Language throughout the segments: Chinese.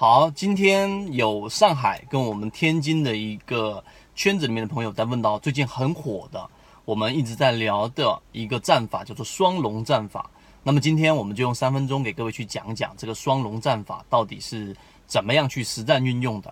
好，今天有上海跟我们天津的一个圈子里面的朋友在问到最近很火的，我们一直在聊的一个战法叫做双龙战法。那么今天我们就用三分钟给各位去讲讲这个双龙战法到底是怎么样去实战运用的。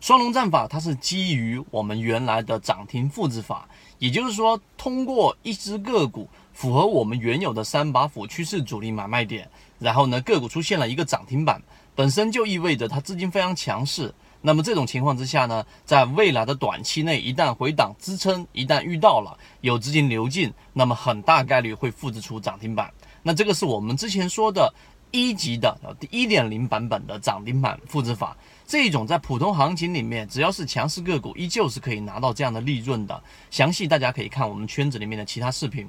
双龙战法它是基于我们原来的涨停复制法，也就是说通过一只个股符合我们原有的三把斧趋势主力买卖点，然后呢个股出现了一个涨停板。本身就意味着它资金非常强势，那么这种情况之下呢，在未来的短期内，一旦回档支撑，一旦遇到了有资金流进，那么很大概率会复制出涨停板。那这个是我们之前说的一级的一点零版本的涨停板复制法，这种在普通行情里面，只要是强势个股，依旧是可以拿到这样的利润的。详细大家可以看我们圈子里面的其他视频。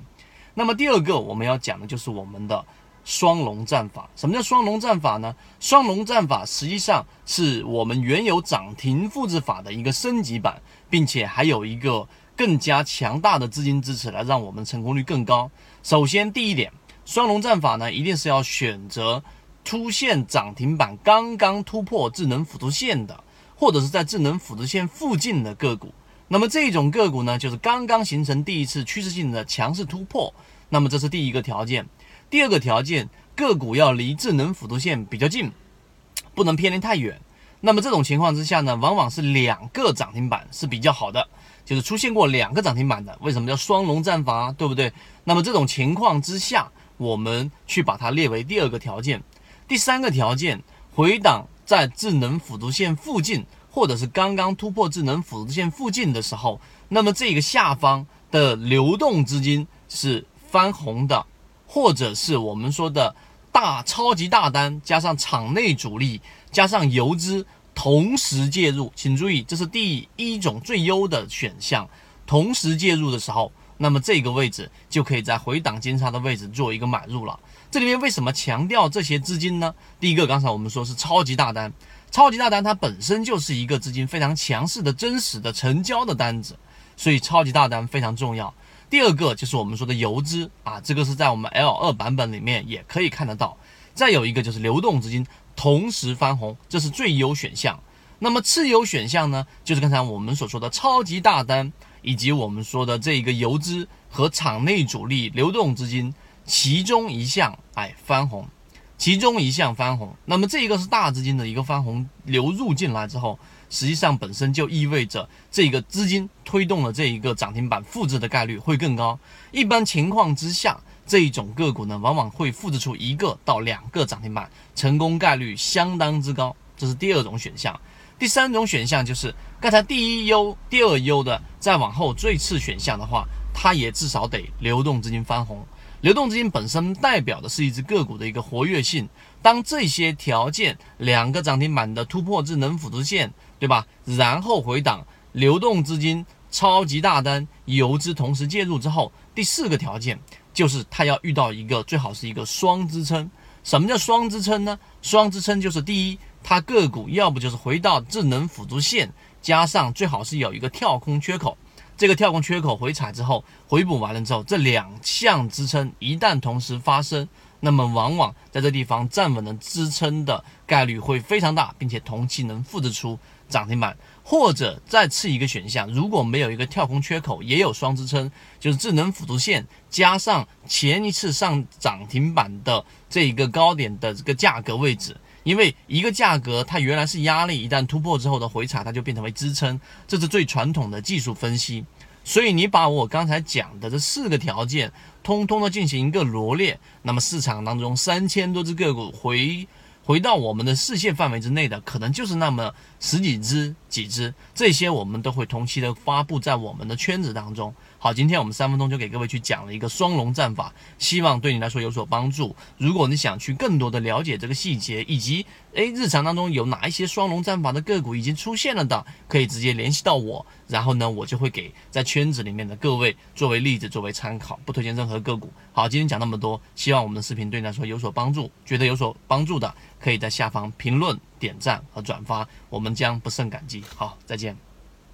那么第二个我们要讲的就是我们的。双龙战法，什么叫双龙战法呢？双龙战法实际上是我们原有涨停复制法的一个升级版，并且还有一个更加强大的资金支持来让我们成功率更高。首先，第一点，双龙战法呢，一定是要选择出现涨停板刚刚突破智能辅助线的，或者是在智能辅助线附近的个股。那么这种个股呢，就是刚刚形成第一次趋势性的强势突破。那么这是第一个条件。第二个条件，个股要离智能辅助线比较近，不能偏离太远。那么这种情况之下呢，往往是两个涨停板是比较好的，就是出现过两个涨停板的。为什么叫双龙战法？对不对？那么这种情况之下，我们去把它列为第二个条件。第三个条件，回档在智能辅助线附近，或者是刚刚突破智能辅助线附近的时候，那么这个下方的流动资金是翻红的。或者是我们说的大超级大单，加上场内主力，加上游资同时介入，请注意，这是第一种最优的选项。同时介入的时候，那么这个位置就可以在回档金叉的位置做一个买入了。这里面为什么强调这些资金呢？第一个，刚才我们说是超级大单，超级大单它本身就是一个资金非常强势的真实的成交的单子，所以超级大单非常重要。第二个就是我们说的游资啊，这个是在我们 L 二版本里面也可以看得到。再有一个就是流动资金同时翻红，这是最优选项。那么次优选项呢，就是刚才我们所说的超级大单，以及我们说的这一个游资和场内主力流动资金其中一项哎翻红，其中一项翻红。那么这一个是大资金的一个翻红流入进来之后。实际上本身就意味着这个资金推动了这一个涨停板复制的概率会更高。一般情况之下，这一种个股呢，往往会复制出一个到两个涨停板，成功概率相当之高。这是第二种选项。第三种选项就是刚才第一优、第二优的，再往后最次选项的话，它也至少得流动资金翻红。流动资金本身代表的是一只个股的一个活跃性。当这些条件两个涨停板的突破智能辅助线。对吧？然后回档，流动资金超级大单，游资同时介入之后，第四个条件就是它要遇到一个最好是一个双支撑。什么叫双支撑呢？双支撑就是第一，它个股要不就是回到智能辅助线，加上最好是有一个跳空缺口，这个跳空缺口回踩之后回补完了之后，这两项支撑一旦同时发生。那么往往在这地方站稳的支撑的概率会非常大，并且同期能复制出涨停板，或者再次一个选项，如果没有一个跳空缺口，也有双支撑，就是智能辅助线加上前一次上涨停板的这一个高点的这个价格位置，因为一个价格它原来是压力，一旦突破之后的回踩，它就变成为支撑，这是最传统的技术分析。所以你把我刚才讲的这四个条件，通通的进行一个罗列，那么市场当中三千多只个股回回到我们的视线范围之内的，可能就是那么十几只、几只，这些我们都会同期的发布在我们的圈子当中。好，今天我们三分钟就给各位去讲了一个双龙战法，希望对你来说有所帮助。如果你想去更多的了解这个细节，以及诶日常当中有哪一些双龙战法的个股已经出现了的，可以直接联系到我，然后呢，我就会给在圈子里面的各位作为例子作为参考，不推荐任何个股。好，今天讲那么多，希望我们的视频对你来说有所帮助，觉得有所帮助的，可以在下方评论、点赞和转发，我们将不胜感激。好，再见。